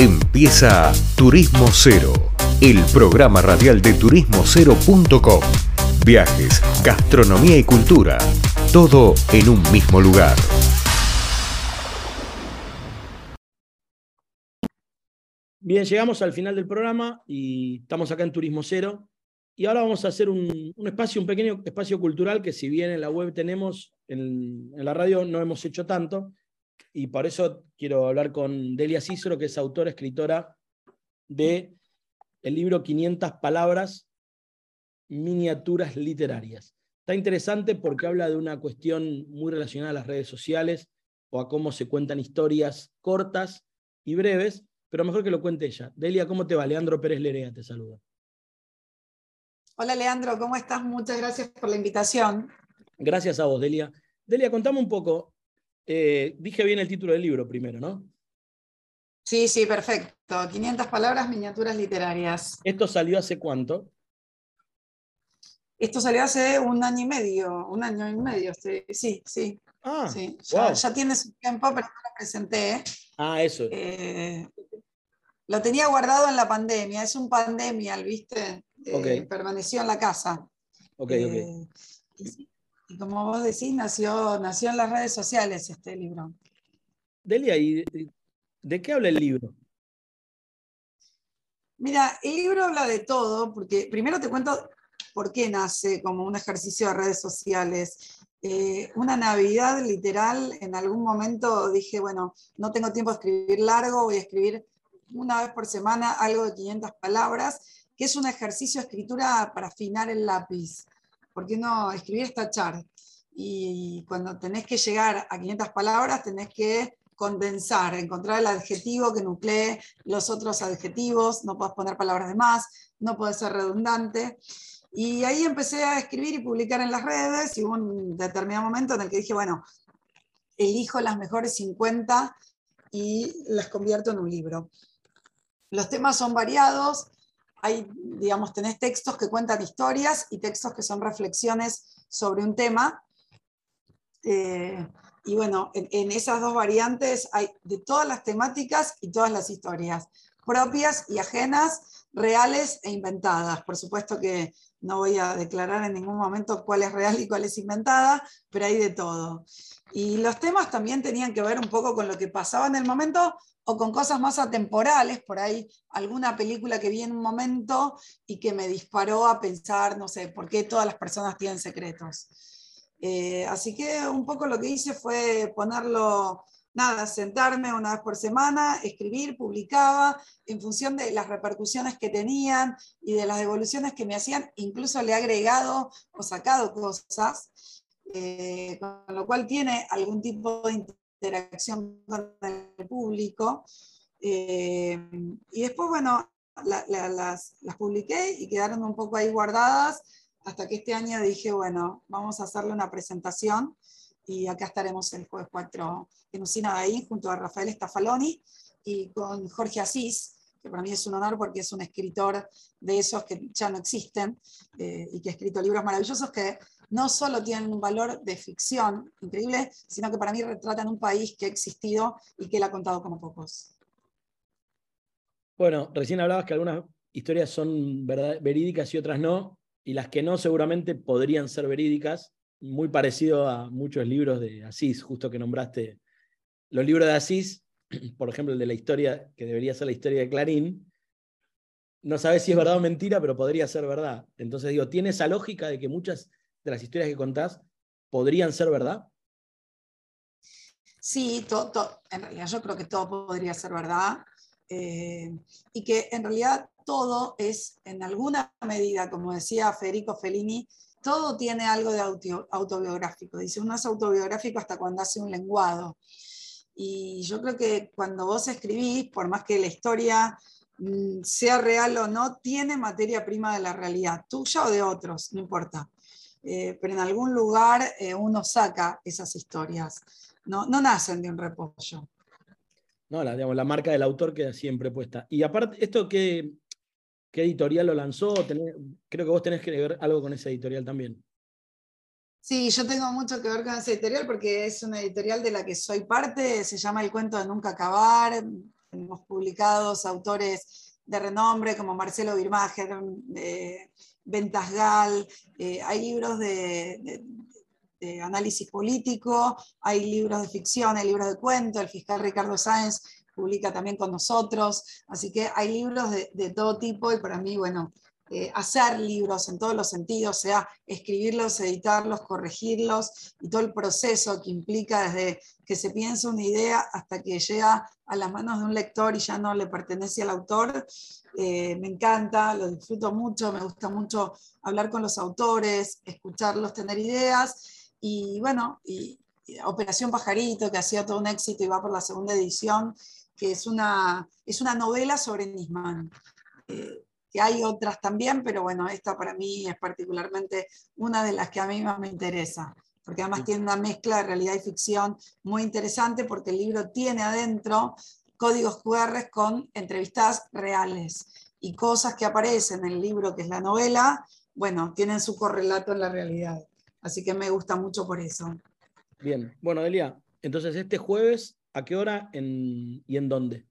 Empieza Turismo Cero, el programa radial de turismocero.com. Viajes, gastronomía y cultura, todo en un mismo lugar. Bien, llegamos al final del programa y estamos acá en Turismo Cero. Y ahora vamos a hacer un, espacio, un pequeño espacio cultural que si bien en la web tenemos, en, en la radio no hemos hecho tanto, y por eso quiero hablar con Delia Cícero, que es autora, escritora de el libro 500 palabras, miniaturas literarias. Está interesante porque habla de una cuestión muy relacionada a las redes sociales o a cómo se cuentan historias cortas y breves, pero mejor que lo cuente ella. Delia, ¿cómo te va? Leandro Pérez Lerea te saluda. Hola Leandro, ¿cómo estás? Muchas gracias por la invitación. Gracias a vos, Delia. Delia, contame un poco, eh, dije bien el título del libro primero, ¿no? Sí, sí, perfecto. 500 palabras, miniaturas literarias. ¿Esto salió hace cuánto? Esto salió hace un año y medio, un año y medio, sí, sí. Ah, sí. Ya, tiene su tiempo, pero no lo presenté. Ah, eso. Eh, lo tenía guardado en la pandemia, es un pandemial, ¿viste? Eh, permaneció en la casa. Ok, ok. Y como vos decís, nació, nació en las redes sociales este libro. Delia, ¿y de qué habla el libro? Mira, el libro habla de todo, porque primero te cuento por qué nace como un ejercicio de redes sociales. Eh, una Navidad literal, en algún momento dije, bueno, no tengo tiempo de escribir largo, voy a escribir una vez por semana algo de 500 palabras, que es un ejercicio de escritura para afinar el lápiz. ¿Por qué no escribir es tachar? Y cuando tenés que llegar a 500 palabras, tenés que condensar, encontrar el adjetivo que nuclee los otros adjetivos, no podés poner palabras de más, no podés ser redundante. Y ahí empecé a escribir y publicar en las redes y hubo un determinado momento en el que dije, bueno, elijo las mejores 50 y las convierto en un libro. Los temas son variados, hay, digamos, tenés textos que cuentan historias y textos que son reflexiones sobre un tema. Eh, y bueno, en, esas dos variantes hay de todas las temáticas y todas las historias, propias y ajenas, reales e inventadas. Por supuesto que no voy a declarar en ningún momento cuál es real y cuál es inventada, pero hay de todo. Y los temas también tenían que ver un poco con lo que pasaba en el momento o con cosas más atemporales, por ahí alguna película que vi en un momento y que me disparó a pensar, no sé, por qué todas las personas tienen secretos. Eh, así que un poco lo que hice fue ponerlo, nada, sentarme una vez por semana, escribir, publicaba, en función de las repercusiones que tenían y de las devoluciones que me hacían, incluso le he agregado o sacado cosas, eh, con lo cual tiene algún tipo de interacción con el público. Eh, y después, bueno, las, las, publiqué y quedaron un poco ahí guardadas hasta que este año dije, bueno, vamos a hacerle una presentación y acá estaremos el jueves 4 en Usina de ahí junto a Rafael Stafaloni y con Jorge Asís, que para mí es un honor porque es un escritor de esos que ya no existen eh, y que ha escrito libros maravillosos que no solo tienen un valor de ficción increíble, sino que para mí retratan un país que ha existido y que él ha contado como pocos. Bueno, recién hablabas que algunas historias son verídicas y otras no, y las que no seguramente podrían ser verídicas, muy parecido a muchos libros de Asís, justo que nombraste los libros de Asís, por ejemplo el de la historia, que debería ser la historia de Clarín, no sabes si es verdad o mentira, pero podría ser verdad. Entonces digo, tiene esa lógica de que muchas de las historias que contás podrían ser verdad? Sí, en realidad yo creo que todo podría ser verdad. Eh, y que en realidad todo es, en alguna medida, como decía Federico Fellini, todo tiene algo de autobiográfico. Dice, uno es autobiográfico hasta cuando hace un lenguado. Y yo creo que cuando vos escribís, por más que la historia sea real o no, tiene materia prima de la realidad, tuya o de otros, no importa. Eh, pero en algún lugar eh, uno saca esas historias. No, no nacen de un repollo. No, la, digamos, la marca del autor queda siempre puesta. Y aparte, ¿esto qué, qué editorial lo lanzó? creo que vos tenés que ver algo con esa editorial también. Sí, yo tengo mucho que ver con esa editorial porque es una editorial de la que soy parte, se llama El cuento de nunca acabar, tenemos publicados autores de renombre como Marcelo Birmacher, eh, Ventasgal, hay libros de, análisis político, hay libros de ficción, hay libros de cuento, el fiscal Ricardo Sáenz publica también con nosotros, así que hay libros de todo tipo y para mí, bueno, eh, hacer libros en todos los sentidos, sea escribirlos, editarlos, corregirlos y todo el proceso que implica desde que se piensa una idea hasta que llega a las manos de un lector y ya no le pertenece al autor. Eh, me encanta, lo disfruto mucho, me gusta mucho hablar con los autores, escucharlos, tener ideas y bueno, y, Operación Pajarito, que ha sido todo un éxito y va por la segunda edición, que es una, es una novela sobre Nisman. Eh, que hay otras también, pero bueno, esta para mí es particularmente una de las que a mí más me interesa, porque además tiene una mezcla de realidad y ficción muy interesante, porque el libro tiene adentro códigos QR con entrevistas reales y cosas que aparecen en el libro, que es la novela, bueno, tienen su correlato en la realidad. Así que me gusta mucho por eso. Bien, bueno, Delia, entonces este jueves, ¿a qué hora y en dónde?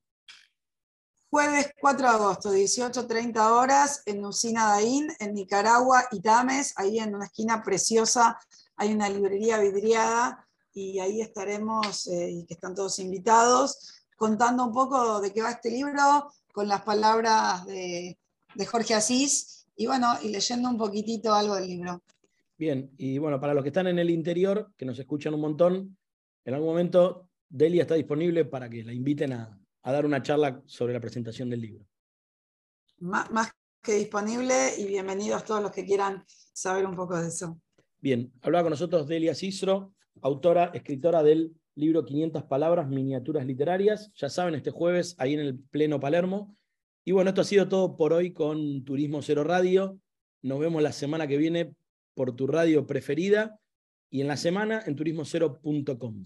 Jueves 4 de agosto, 18.30 horas, en Usina Daín, en Nicaragua, Itames, ahí en una esquina preciosa hay una librería vidriada y ahí estaremos, eh, y que están todos invitados, contando un poco de qué va este libro, con las palabras de, de Jorge Asís, y bueno, y leyendo un poquitito algo del libro. Bien, y bueno, para los que están en el interior, que nos escuchan un montón, en algún momento Delia está disponible para que la inviten a, a dar una charla sobre la presentación del libro. Más, que disponible y bienvenidos todos los que quieran saber un poco de eso. Bien, hablaba con nosotros Delia Cisro, autora, escritora del libro 500 palabras, miniaturas literarias. Ya saben, este jueves ahí en el Pleno Palermo. Y bueno, esto ha sido todo por hoy con Turismo Cero Radio. Nos vemos la semana que viene por tu radio preferida y en la semana en turismocero.com.